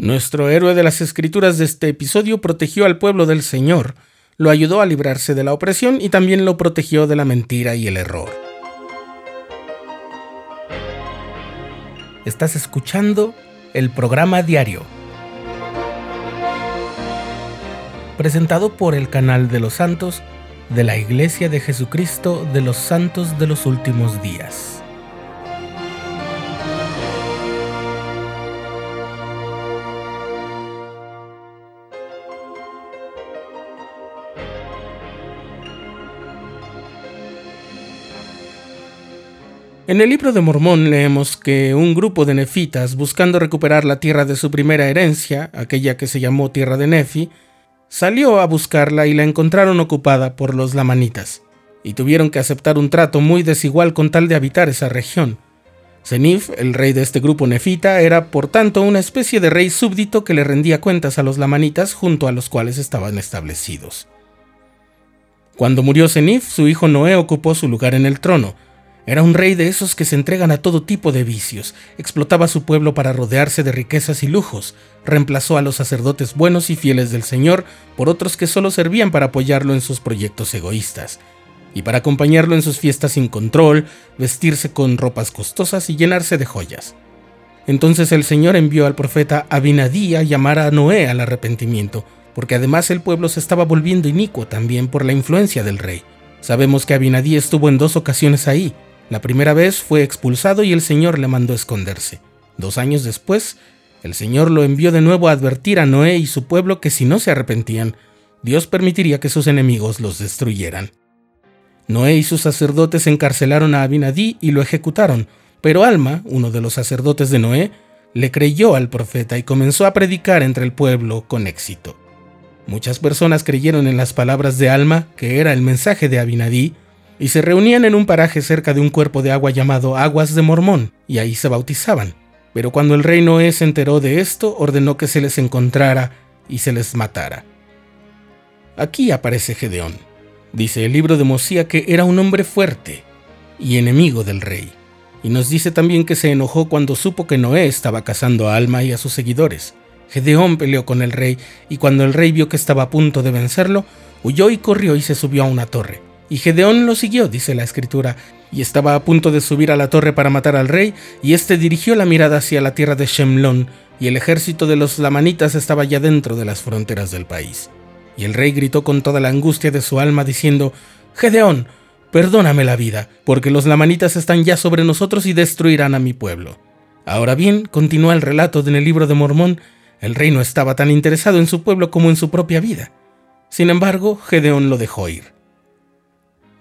Nuestro héroe de las escrituras de este episodio protegió al pueblo del Señor, lo ayudó a librarse de la opresión y también lo protegió de la mentira y el error. Estás escuchando el programa diario, presentado por el canal de los santos de la Iglesia de Jesucristo de los Santos de los Últimos Días. En el libro de Mormón leemos que un grupo de nefitas, buscando recuperar la tierra de su primera herencia, aquella que se llamó tierra de Nefi, salió a buscarla y la encontraron ocupada por los lamanitas, y tuvieron que aceptar un trato muy desigual con tal de habitar esa región. Zenif, el rey de este grupo nefita, era por tanto una especie de rey súbdito que le rendía cuentas a los lamanitas junto a los cuales estaban establecidos. Cuando murió Zenif, su hijo Noé ocupó su lugar en el trono, era un rey de esos que se entregan a todo tipo de vicios, explotaba a su pueblo para rodearse de riquezas y lujos, reemplazó a los sacerdotes buenos y fieles del Señor por otros que solo servían para apoyarlo en sus proyectos egoístas, y para acompañarlo en sus fiestas sin control, vestirse con ropas costosas y llenarse de joyas. Entonces el Señor envió al profeta Abinadí a llamar a Noé al arrepentimiento, porque además el pueblo se estaba volviendo inicuo también por la influencia del rey. Sabemos que Abinadí estuvo en dos ocasiones ahí, la primera vez fue expulsado y el Señor le mandó esconderse. Dos años después, el Señor lo envió de nuevo a advertir a Noé y su pueblo que si no se arrepentían, Dios permitiría que sus enemigos los destruyeran. Noé y sus sacerdotes encarcelaron a Abinadí y lo ejecutaron, pero Alma, uno de los sacerdotes de Noé, le creyó al profeta y comenzó a predicar entre el pueblo con éxito. Muchas personas creyeron en las palabras de Alma, que era el mensaje de Abinadí, y se reunían en un paraje cerca de un cuerpo de agua llamado Aguas de Mormón, y ahí se bautizaban. Pero cuando el rey Noé se enteró de esto, ordenó que se les encontrara y se les matara. Aquí aparece Gedeón. Dice el libro de Mosía que era un hombre fuerte y enemigo del rey. Y nos dice también que se enojó cuando supo que Noé estaba cazando a Alma y a sus seguidores. Gedeón peleó con el rey y cuando el rey vio que estaba a punto de vencerlo, huyó y corrió y se subió a una torre. Y Gedeón lo siguió, dice la escritura, y estaba a punto de subir a la torre para matar al rey, y éste dirigió la mirada hacia la tierra de Shemlón, y el ejército de los lamanitas estaba ya dentro de las fronteras del país. Y el rey gritó con toda la angustia de su alma, diciendo, Gedeón, perdóname la vida, porque los lamanitas están ya sobre nosotros y destruirán a mi pueblo. Ahora bien, continúa el relato en el libro de Mormón, el rey no estaba tan interesado en su pueblo como en su propia vida. Sin embargo, Gedeón lo dejó ir.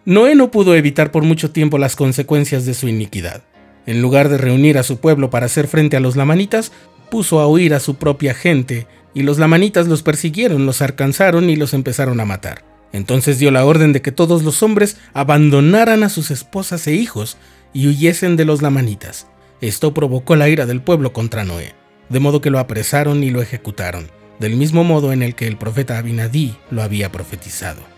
Noé no pudo evitar por mucho tiempo las consecuencias de su iniquidad. En lugar de reunir a su pueblo para hacer frente a los lamanitas, puso a huir a su propia gente, y los lamanitas los persiguieron, los alcanzaron y los empezaron a matar. Entonces dio la orden de que todos los hombres abandonaran a sus esposas e hijos y huyesen de los lamanitas. Esto provocó la ira del pueblo contra Noé, de modo que lo apresaron y lo ejecutaron, del mismo modo en el que el profeta Abinadí lo había profetizado.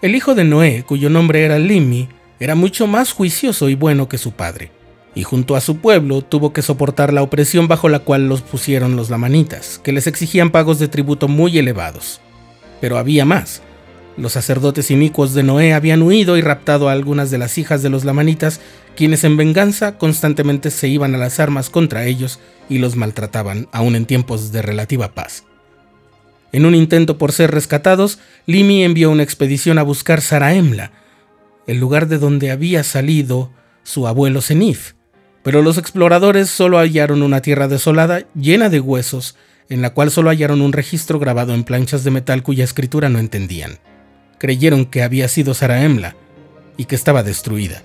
El hijo de Noé, cuyo nombre era Limi, era mucho más juicioso y bueno que su padre, y junto a su pueblo tuvo que soportar la opresión bajo la cual los pusieron los lamanitas, que les exigían pagos de tributo muy elevados. Pero había más. Los sacerdotes inicuos de Noé habían huido y raptado a algunas de las hijas de los lamanitas, quienes en venganza constantemente se iban a las armas contra ellos y los maltrataban, aun en tiempos de relativa paz. En un intento por ser rescatados, Limi envió una expedición a buscar Saraemla, el lugar de donde había salido su abuelo Zenif. Pero los exploradores solo hallaron una tierra desolada llena de huesos, en la cual solo hallaron un registro grabado en planchas de metal cuya escritura no entendían. Creyeron que había sido Saraemla y que estaba destruida.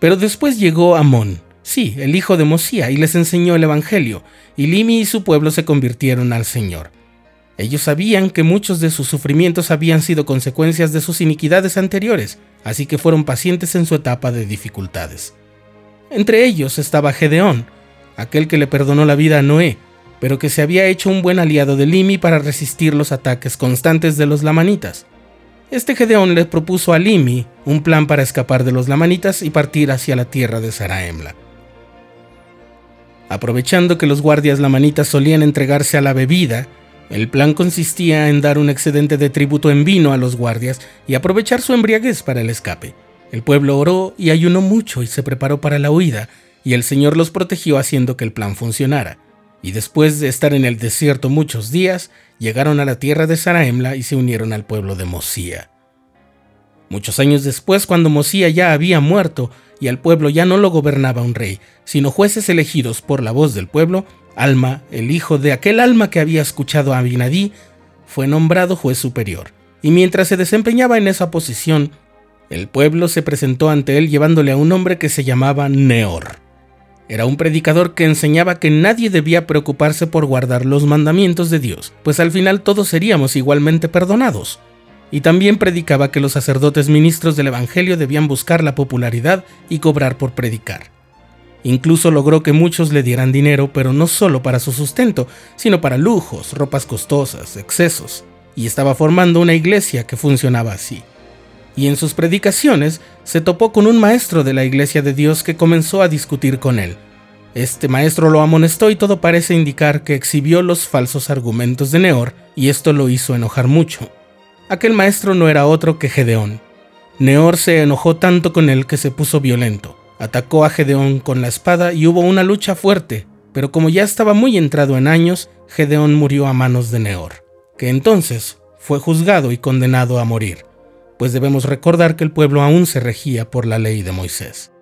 Pero después llegó Amón, sí, el hijo de Mosía, y les enseñó el Evangelio, y Limi y su pueblo se convirtieron al Señor. Ellos sabían que muchos de sus sufrimientos habían sido consecuencias de sus iniquidades anteriores, así que fueron pacientes en su etapa de dificultades. Entre ellos estaba Gedeón, aquel que le perdonó la vida a Noé, pero que se había hecho un buen aliado de Limi para resistir los ataques constantes de los lamanitas. Este Gedeón le propuso a Limi un plan para escapar de los lamanitas y partir hacia la tierra de Saraemla. Aprovechando que los guardias lamanitas solían entregarse a la bebida, el plan consistía en dar un excedente de tributo en vino a los guardias y aprovechar su embriaguez para el escape. El pueblo oró y ayunó mucho y se preparó para la huida, y el Señor los protegió haciendo que el plan funcionara. Y después de estar en el desierto muchos días, llegaron a la tierra de Saraemla y se unieron al pueblo de Mosía. Muchos años después, cuando Mosía ya había muerto y al pueblo ya no lo gobernaba un rey, sino jueces elegidos por la voz del pueblo, Alma, el hijo de aquel alma que había escuchado a Abinadí, fue nombrado juez superior. Y mientras se desempeñaba en esa posición, el pueblo se presentó ante él llevándole a un hombre que se llamaba Neor. Era un predicador que enseñaba que nadie debía preocuparse por guardar los mandamientos de Dios, pues al final todos seríamos igualmente perdonados y también predicaba que los sacerdotes ministros del Evangelio debían buscar la popularidad y cobrar por predicar. Incluso logró que muchos le dieran dinero, pero no solo para su sustento, sino para lujos, ropas costosas, excesos, y estaba formando una iglesia que funcionaba así. Y en sus predicaciones se topó con un maestro de la iglesia de Dios que comenzó a discutir con él. Este maestro lo amonestó y todo parece indicar que exhibió los falsos argumentos de Neor, y esto lo hizo enojar mucho. Aquel maestro no era otro que Gedeón. Neor se enojó tanto con él que se puso violento. Atacó a Gedeón con la espada y hubo una lucha fuerte, pero como ya estaba muy entrado en años, Gedeón murió a manos de Neor, que entonces fue juzgado y condenado a morir, pues debemos recordar que el pueblo aún se regía por la ley de Moisés.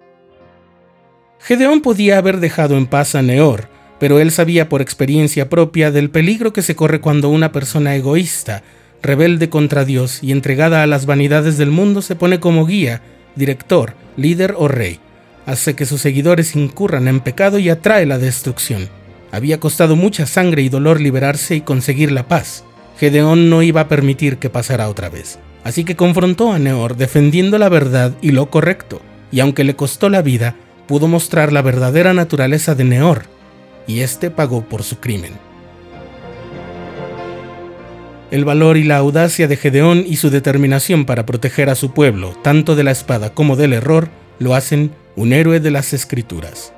Gedeón podía haber dejado en paz a Neor, pero él sabía por experiencia propia del peligro que se corre cuando una persona egoísta rebelde contra Dios y entregada a las vanidades del mundo, se pone como guía, director, líder o rey. Hace que sus seguidores incurran en pecado y atrae la destrucción. Había costado mucha sangre y dolor liberarse y conseguir la paz. Gedeón no iba a permitir que pasara otra vez. Así que confrontó a Neor defendiendo la verdad y lo correcto, y aunque le costó la vida, pudo mostrar la verdadera naturaleza de Neor, y éste pagó por su crimen. El valor y la audacia de Gedeón y su determinación para proteger a su pueblo, tanto de la espada como del error, lo hacen un héroe de las escrituras.